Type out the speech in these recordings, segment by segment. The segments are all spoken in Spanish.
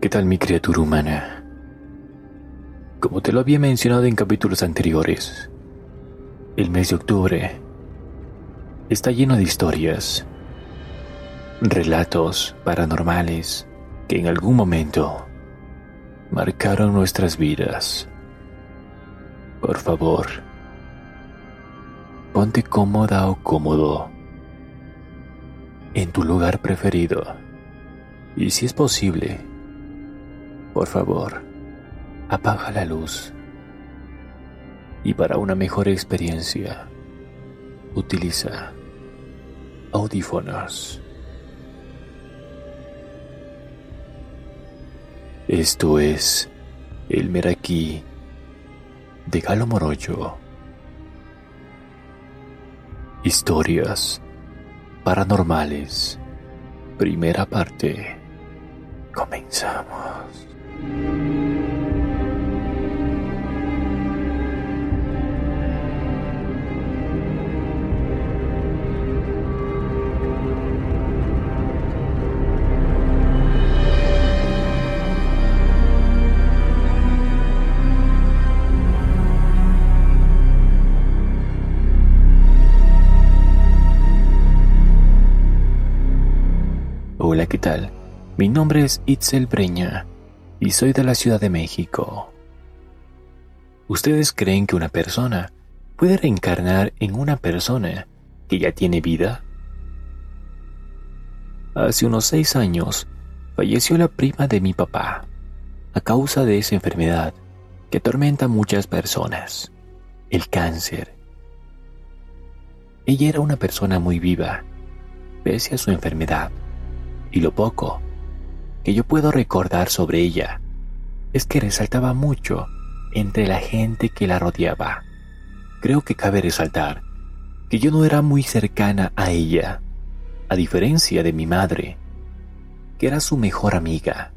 ¿Qué tal mi criatura humana? Como te lo había mencionado en capítulos anteriores, el mes de octubre está lleno de historias, relatos paranormales que en algún momento marcaron nuestras vidas. Por favor, ponte cómoda o cómodo en tu lugar preferido y si es posible, por favor, apaga la luz y para una mejor experiencia, utiliza audífonos. Esto es el Meraki de Galo Moroyo. Historias paranormales. Primera parte. Comenzamos. Mi nombre es Itzel Breña y soy de la Ciudad de México. ¿Ustedes creen que una persona puede reencarnar en una persona que ya tiene vida? Hace unos seis años falleció la prima de mi papá a causa de esa enfermedad que atormenta a muchas personas, el cáncer. Ella era una persona muy viva, pese a su enfermedad, y lo poco que yo puedo recordar sobre ella es que resaltaba mucho entre la gente que la rodeaba. Creo que cabe resaltar que yo no era muy cercana a ella, a diferencia de mi madre, que era su mejor amiga,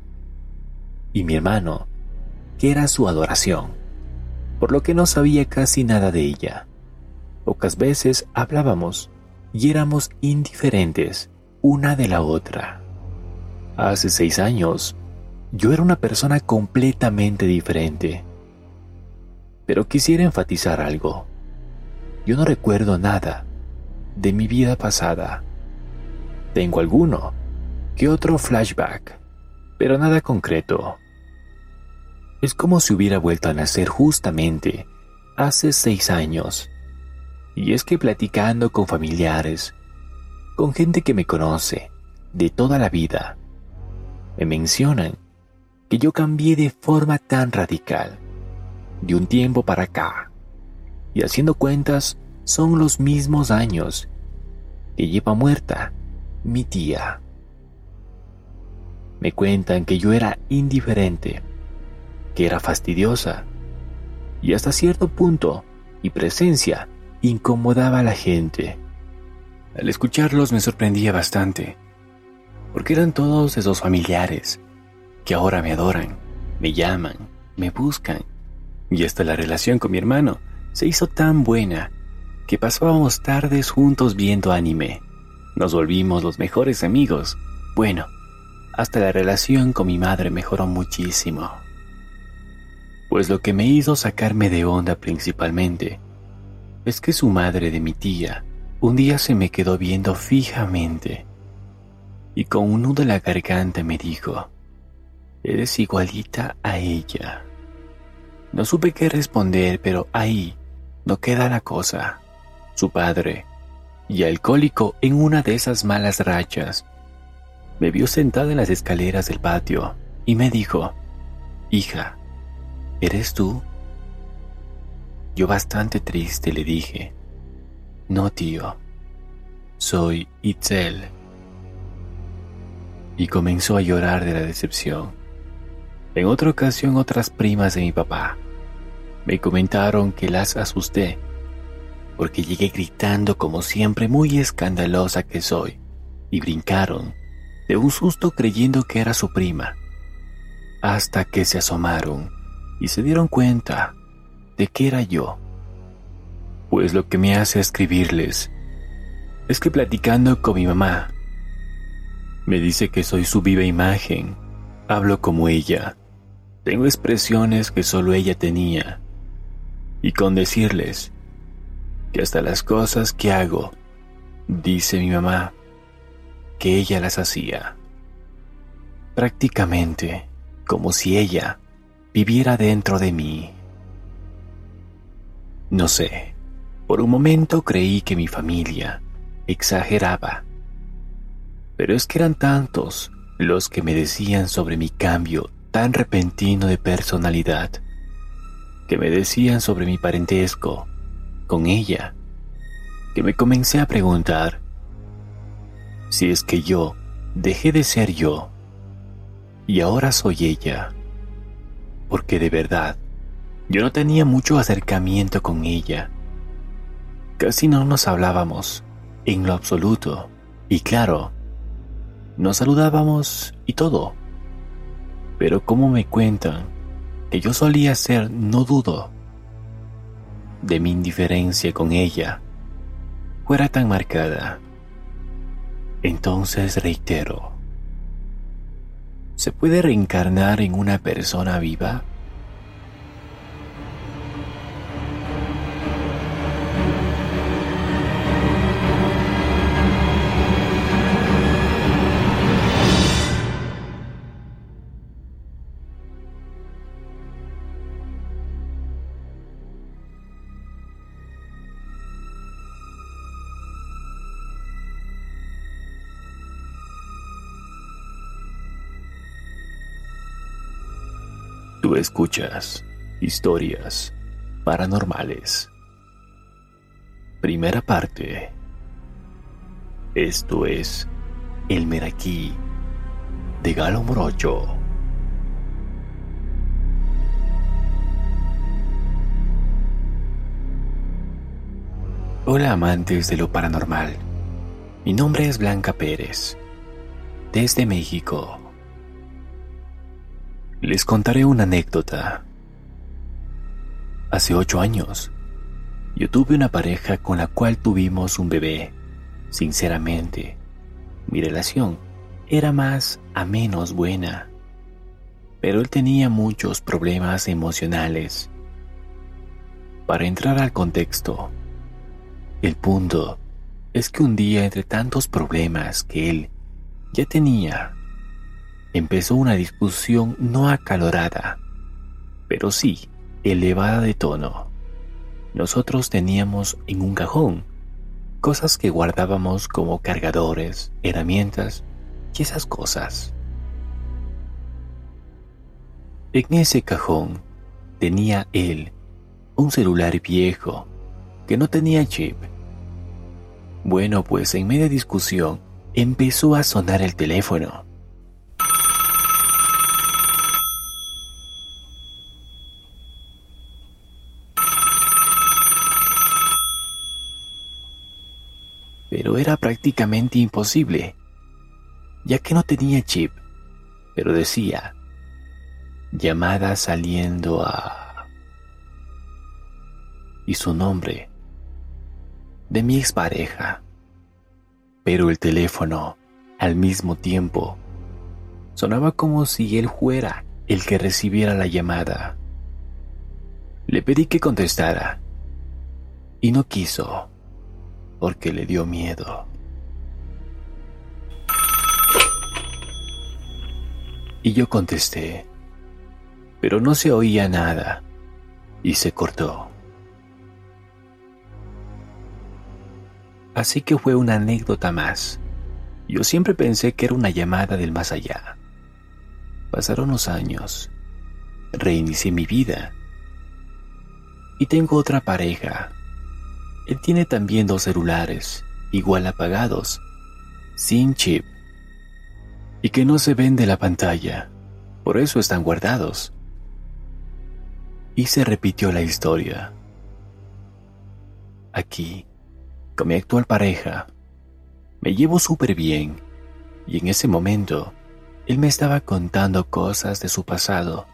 y mi hermano, que era su adoración, por lo que no sabía casi nada de ella. Pocas veces hablábamos y éramos indiferentes una de la otra. Hace seis años, yo era una persona completamente diferente. Pero quisiera enfatizar algo. Yo no recuerdo nada de mi vida pasada. Tengo alguno que otro flashback, pero nada concreto. Es como si hubiera vuelto a nacer justamente hace seis años. Y es que platicando con familiares, con gente que me conoce de toda la vida, me mencionan que yo cambié de forma tan radical de un tiempo para acá. Y haciendo cuentas, son los mismos años que lleva muerta mi tía. Me cuentan que yo era indiferente, que era fastidiosa y hasta cierto punto mi presencia incomodaba a la gente. Al escucharlos me sorprendía bastante porque eran todos esos familiares que ahora me adoran, me llaman, me buscan. Y hasta la relación con mi hermano se hizo tan buena que pasábamos tardes juntos viendo anime. Nos volvimos los mejores amigos. Bueno, hasta la relación con mi madre mejoró muchísimo. Pues lo que me hizo sacarme de onda principalmente es que su madre de mi tía un día se me quedó viendo fijamente y con un nudo en la garganta me dijo, eres igualita a ella. No supe qué responder, pero ahí no queda la cosa. Su padre, y alcohólico en una de esas malas rachas, me vio sentada en las escaleras del patio y me dijo, hija, ¿eres tú? Yo bastante triste le dije, no tío, soy Itzel y comenzó a llorar de la decepción. En otra ocasión otras primas de mi papá me comentaron que las asusté porque llegué gritando como siempre muy escandalosa que soy, y brincaron, de un susto creyendo que era su prima, hasta que se asomaron y se dieron cuenta de que era yo. Pues lo que me hace escribirles es que platicando con mi mamá, me dice que soy su viva imagen, hablo como ella, tengo expresiones que solo ella tenía, y con decirles que hasta las cosas que hago, dice mi mamá, que ella las hacía. Prácticamente como si ella viviera dentro de mí. No sé, por un momento creí que mi familia exageraba, pero es que eran tantos los que me decían sobre mi cambio tan repentino de personalidad, que me decían sobre mi parentesco, con ella que me comencé a preguntar si es que yo dejé de ser yo y ahora soy ella, porque de verdad yo no tenía mucho acercamiento con ella. Casi no nos hablábamos en lo absoluto y claro, nos saludábamos y todo. Pero como me cuentan que yo solía ser, no dudo, de mi indiferencia con ella fuera tan marcada. Entonces reitero, ¿se puede reencarnar en una persona viva? Tú escuchas historias paranormales. Primera parte. Esto es El Meraquí de Galo Morocho. Hola amantes de lo paranormal. Mi nombre es Blanca Pérez. Desde México les contaré una anécdota. Hace ocho años, yo tuve una pareja con la cual tuvimos un bebé. Sinceramente, mi relación era más a menos buena, pero él tenía muchos problemas emocionales. Para entrar al contexto, el punto es que un día entre tantos problemas que él ya tenía empezó una discusión no acalorada, pero sí elevada de tono. Nosotros teníamos en un cajón cosas que guardábamos como cargadores, herramientas y esas cosas. En ese cajón tenía él un celular viejo que no tenía chip. Bueno, pues en media discusión empezó a sonar el teléfono. Pero era prácticamente imposible, ya que no tenía chip, pero decía, llamada saliendo a... y su nombre, de mi expareja, pero el teléfono, al mismo tiempo, sonaba como si él fuera el que recibiera la llamada. Le pedí que contestara, y no quiso porque le dio miedo. Y yo contesté, pero no se oía nada y se cortó. Así que fue una anécdota más. Yo siempre pensé que era una llamada del más allá. Pasaron los años, reinicié mi vida y tengo otra pareja él tiene también dos celulares, igual apagados, sin chip, y que no se ven de la pantalla, por eso están guardados. Y se repitió la historia. aquí, con mi actual pareja, me llevo súper bien y en ese momento él me estaba contando cosas de su pasado,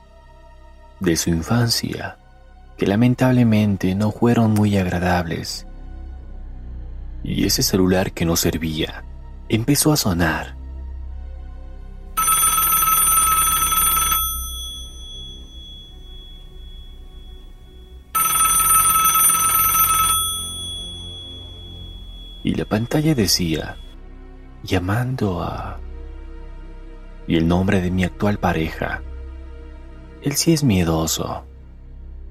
de su infancia, que lamentablemente no fueron muy agradables. Y ese celular que no servía empezó a sonar. Y la pantalla decía, llamando a... Y el nombre de mi actual pareja. Él sí es miedoso.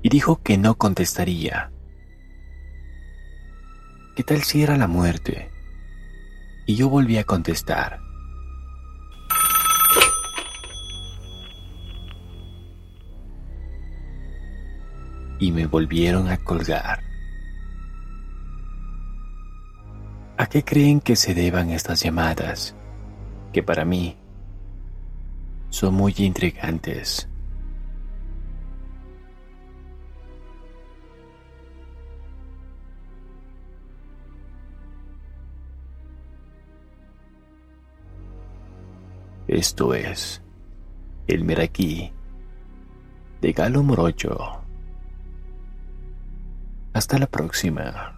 Y dijo que no contestaría. ¿Qué tal si era la muerte? Y yo volví a contestar. Y me volvieron a colgar. ¿A qué creen que se deban estas llamadas? Que para mí son muy intrigantes. Esto es El Meraquí de Galo Morocho. Hasta la próxima.